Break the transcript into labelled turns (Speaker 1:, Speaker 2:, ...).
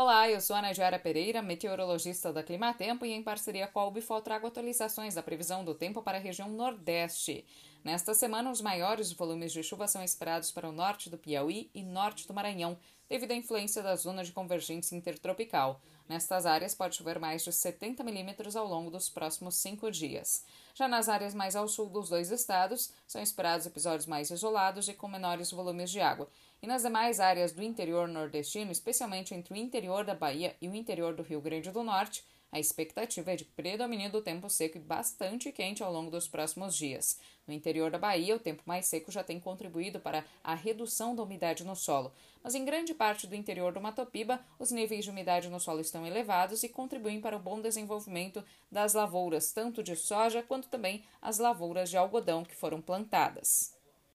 Speaker 1: Olá, eu sou a Najara Pereira, meteorologista da Climatempo e em parceria com a Ubifol trago atualizações da previsão do tempo para a região Nordeste. Nesta semana, os maiores volumes de chuva são esperados para o norte do Piauí e norte do Maranhão, devido à influência da zona de convergência intertropical. Nestas áreas pode chover mais de 70 milímetros ao longo dos próximos cinco dias. Já nas áreas mais ao sul dos dois estados, são esperados episódios mais isolados e com menores volumes de água. E nas demais áreas do interior nordestino, especialmente entre o interior da Bahia e o interior do Rio Grande do Norte, a expectativa é de predomínio do tempo seco e bastante quente ao longo dos próximos dias. No interior da Bahia, o tempo mais seco já tem contribuído para a redução da umidade no solo, mas em grande parte do interior do Mato Piba, os níveis de umidade no solo estão elevados e contribuem para o bom desenvolvimento das lavouras, tanto de soja quanto também as lavouras de algodão que foram plantadas.